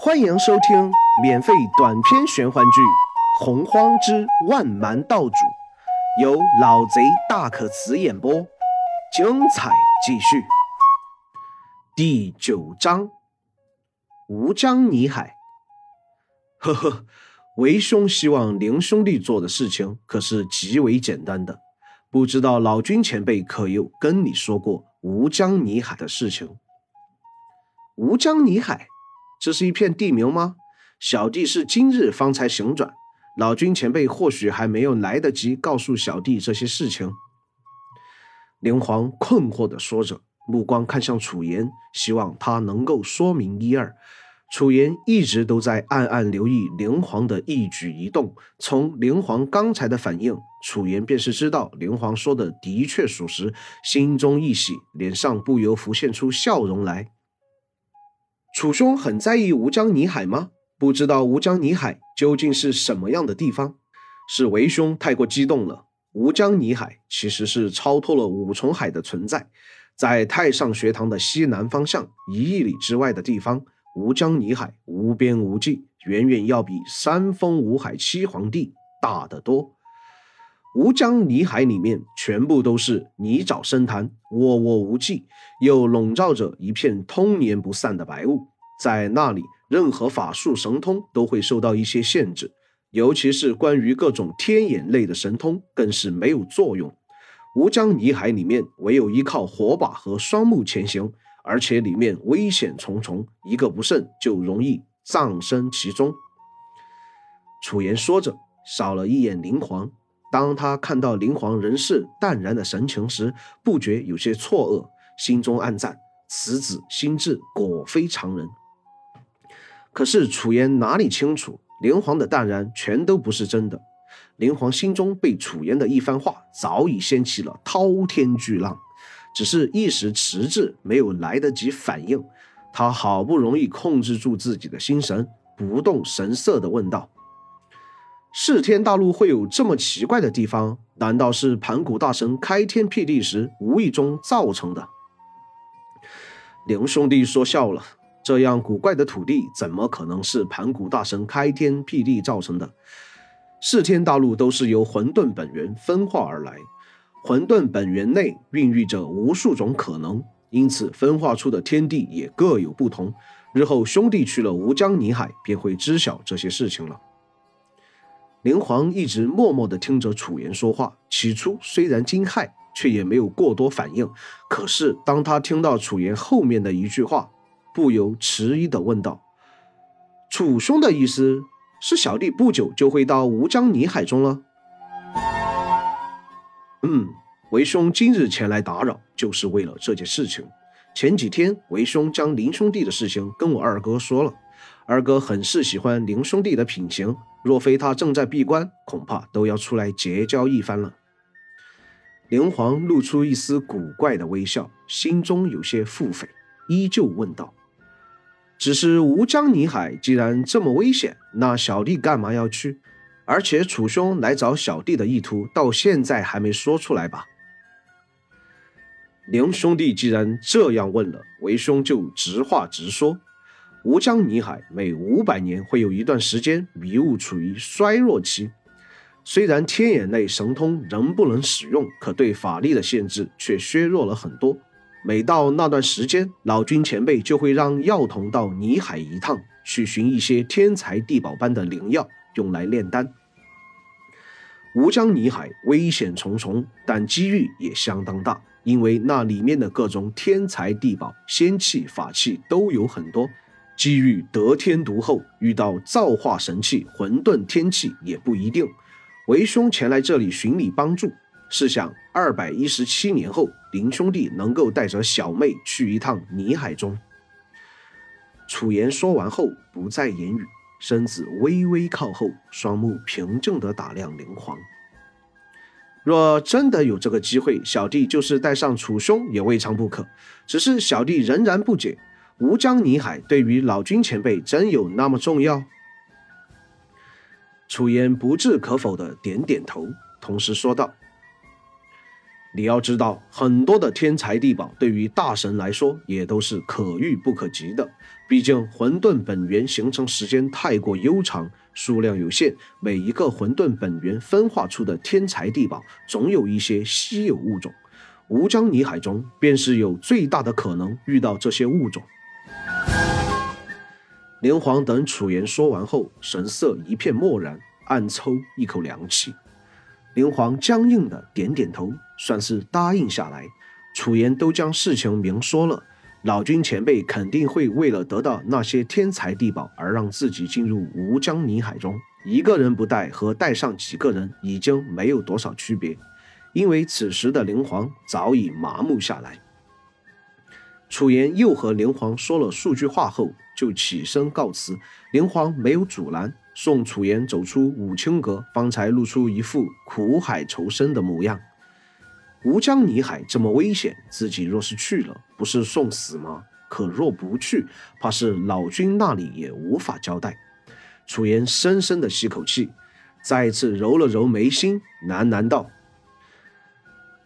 欢迎收听免费短篇玄幻剧《洪荒之万蛮道主》，由老贼大可辞演播，精彩继续。第九章，吴江泥海。呵呵，为兄希望林兄弟做的事情可是极为简单的，不知道老君前辈可有跟你说过吴江泥海的事情？吴江泥海。这是一片地名吗？小弟是今日方才醒转，老君前辈或许还没有来得及告诉小弟这些事情。灵皇困惑地说着，目光看向楚言，希望他能够说明一二。楚言一直都在暗暗留意灵皇的一举一动，从灵皇刚才的反应，楚言便是知道灵皇说的的确属实，心中一喜，脸上不由浮现出笑容来。楚兄很在意吴江泥海吗？不知道吴江泥海究竟是什么样的地方？是为兄太过激动了。吴江泥海其实是超脱了五重海的存在，在太上学堂的西南方向一亿里之外的地方，吴江泥海无边无际，远远要比三峰五海七皇帝大得多。吴江泥海里面全部都是泥沼深潭，沃沃无际，又笼罩着一片通年不散的白雾。在那里，任何法术神通都会受到一些限制，尤其是关于各种天眼类的神通，更是没有作用。吴江泥海里面唯有依靠火把和双目前行，而且里面危险重重，一个不慎就容易葬身其中。楚言说着，扫了一眼灵皇。当他看到灵皇仍是淡然的神情时，不觉有些错愕，心中暗赞：此子心智果非常人。可是楚言哪里清楚，灵皇的淡然全都不是真的。灵皇心中被楚言的一番话早已掀起了滔天巨浪，只是一时迟滞，没有来得及反应。他好不容易控制住自己的心神，不动神色地问道。世天大陆会有这么奇怪的地方？难道是盘古大神开天辟地时无意中造成的？刘兄弟说笑了，这样古怪的土地怎么可能是盘古大神开天辟地造成的？世天大陆都是由混沌本源分化而来，混沌本源内孕育着无数种可能，因此分化出的天地也各有不同。日后兄弟去了吴江泥海，便会知晓这些事情了。林皇一直默默地听着楚言说话，起初虽然惊骇，却也没有过多反应。可是当他听到楚言后面的一句话，不由迟疑地问道：“楚兄的意思是，小弟不久就会到吴江泥海中了？”“嗯，为兄今日前来打扰，就是为了这件事情。前几天为兄将林兄弟的事情跟我二哥说了。”二哥很是喜欢林兄弟的品行，若非他正在闭关，恐怕都要出来结交一番了。灵皇露出一丝古怪的微笑，心中有些腹诽，依旧问道：“只是吴江泥海既然这么危险，那小弟干嘛要去？而且楚兄来找小弟的意图，到现在还没说出来吧？”林兄弟既然这样问了，为兄就直话直说。吴江泥海每五百年会有一段时间迷雾处于衰弱期，虽然天眼类神通仍不能使用，可对法力的限制却削弱了很多。每到那段时间，老君前辈就会让药童到泥海一趟，去寻一些天材地宝般的灵药，用来炼丹。吴江泥海危险重重，但机遇也相当大，因为那里面的各种天材地宝、仙器、法器都有很多。机遇得天独厚，遇到造化神器、混沌天气也不一定。为兄前来这里寻你帮助，是想二百一十七年后，林兄弟能够带着小妹去一趟泥海中。楚言说完后不再言语，身子微微靠后，双目平静地打量灵皇。若真的有这个机会，小弟就是带上楚兄也未尝不可。只是小弟仍然不解。吴江泥海对于老君前辈真有那么重要？楚言不置可否的点点头，同时说道：“你要知道，很多的天才地宝对于大神来说也都是可遇不可及的，毕竟混沌本源形成时间太过悠长，数量有限，每一个混沌本源分化出的天才地宝，总有一些稀有物种。吴江泥海中便是有最大的可能遇到这些物种。连黄等楚言说完后，神色一片漠然，暗抽一口凉气。连黄僵硬的点点头，算是答应下来。楚言都将事情明说了，老君前辈肯定会为了得到那些天才地宝而让自己进入吴江泥海中。一个人不带和带上几个人已经没有多少区别。因为此时的灵皇早已麻木下来，楚言又和灵皇说了数句话后，就起身告辞。灵皇没有阻拦，送楚言走出五清阁，方才露出一副苦海仇深的模样。吴江泥海这么危险，自己若是去了，不是送死吗？可若不去，怕是老君那里也无法交代。楚言深深的吸口气，再次揉了揉眉心，喃喃道。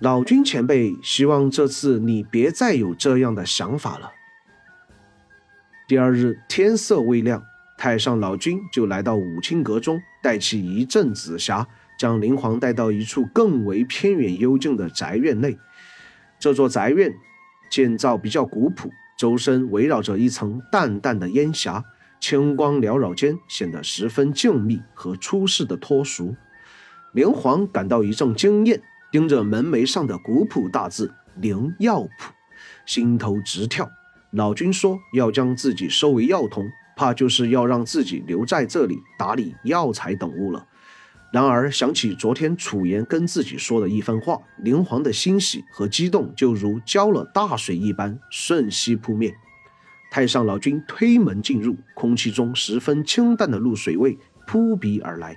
老君前辈希望这次你别再有这样的想法了。第二日天色未亮，太上老君就来到五清阁中，带起一阵紫霞，将灵皇带到一处更为偏远幽静的宅院内。这座宅院建造比较古朴，周身围绕着一层淡淡的烟霞，清光缭绕间显得十分静谧和出世的脱俗。灵皇感到一阵惊艳。盯着门楣上的古朴大字“灵药铺”，心头直跳。老君说要将自己收为药童，怕就是要让自己留在这里打理药材等物了。然而想起昨天楚言跟自己说的一番话，灵皇的欣喜和激动就如浇了大水一般，瞬息扑灭。太上老君推门进入，空气中十分清淡的露水味扑鼻而来。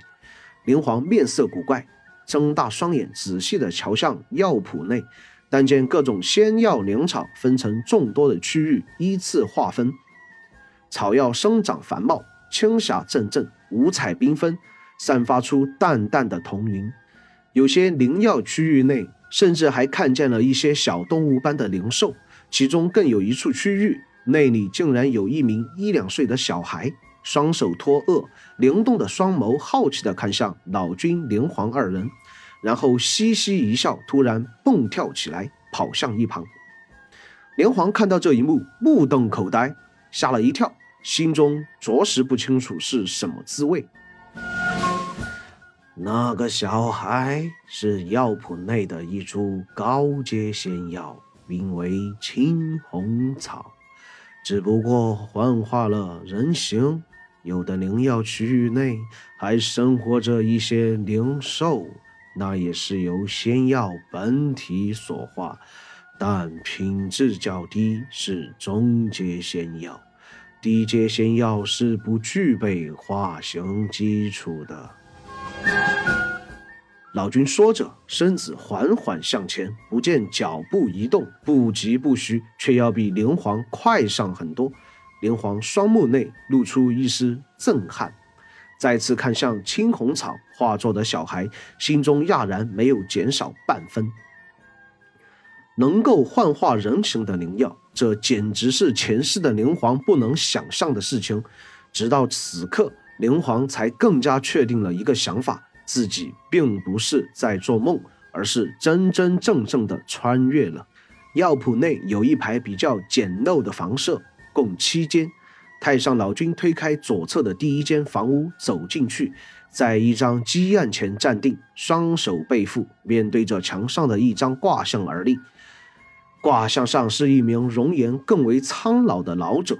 灵皇面色古怪。睁大双眼，仔细地瞧向药铺内，但见各种仙药灵草分成众多的区域，依次划分。草药生长繁茂，青霞阵阵，五彩缤纷，散发出淡淡的彤云。有些灵药区域内，甚至还看见了一些小动物般的灵兽，其中更有一处区域，内里竟然有一名一两岁的小孩。双手托额，灵动的双眸好奇地看向老君、灵皇二人，然后嘻嘻一笑，突然蹦跳起来，跑向一旁。连环看到这一幕，目瞪口呆，吓了一跳，心中着实不清楚是什么滋味。那个小孩是药铺内的一株高阶仙药，名为青红草，只不过幻化了人形。有的灵药区域内还生活着一些灵兽，那也是由仙药本体所化，但品质较低，是中阶仙药。低阶仙药是不具备化形基础的。老君说着，身子缓缓向前，不见脚步移动，不疾不徐，却要比灵皇快上很多。灵皇双目内露出一丝震撼，再次看向青红草化作的小孩，心中讶然没有减少半分。能够幻化人形的灵药，这简直是前世的灵皇不能想象的事情。直到此刻，灵皇才更加确定了一个想法：自己并不是在做梦，而是真真正正的穿越了。药铺内有一排比较简陋的房舍。共七间，太上老君推开左侧的第一间房屋，走进去，在一张鸡案前站定，双手背负，面对着墙上的一张卦象而立。卦象上是一名容颜更为苍老的老者，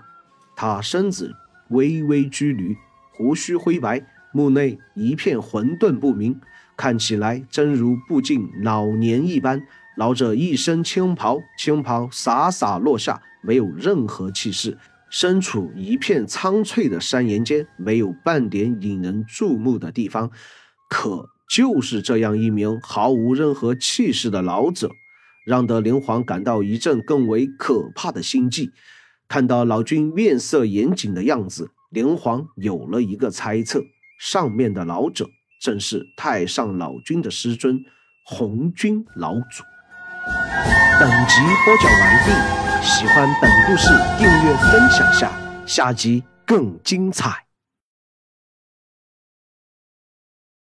他身子微微拘驴，胡须灰白，目内一片混沌不明，看起来真如不尽老年一般。老者一身青袍，青袍洒洒落下。没有任何气势，身处一片苍翠的山岩间，没有半点引人注目的地方。可就是这样一名毫无任何气势的老者，让得灵皇感到一阵更为可怕的心悸。看到老君面色严谨的样子，灵皇有了一个猜测：上面的老者正是太上老君的师尊红军老祖。本集播讲完毕。喜欢本故事，订阅分享下。下集更精彩。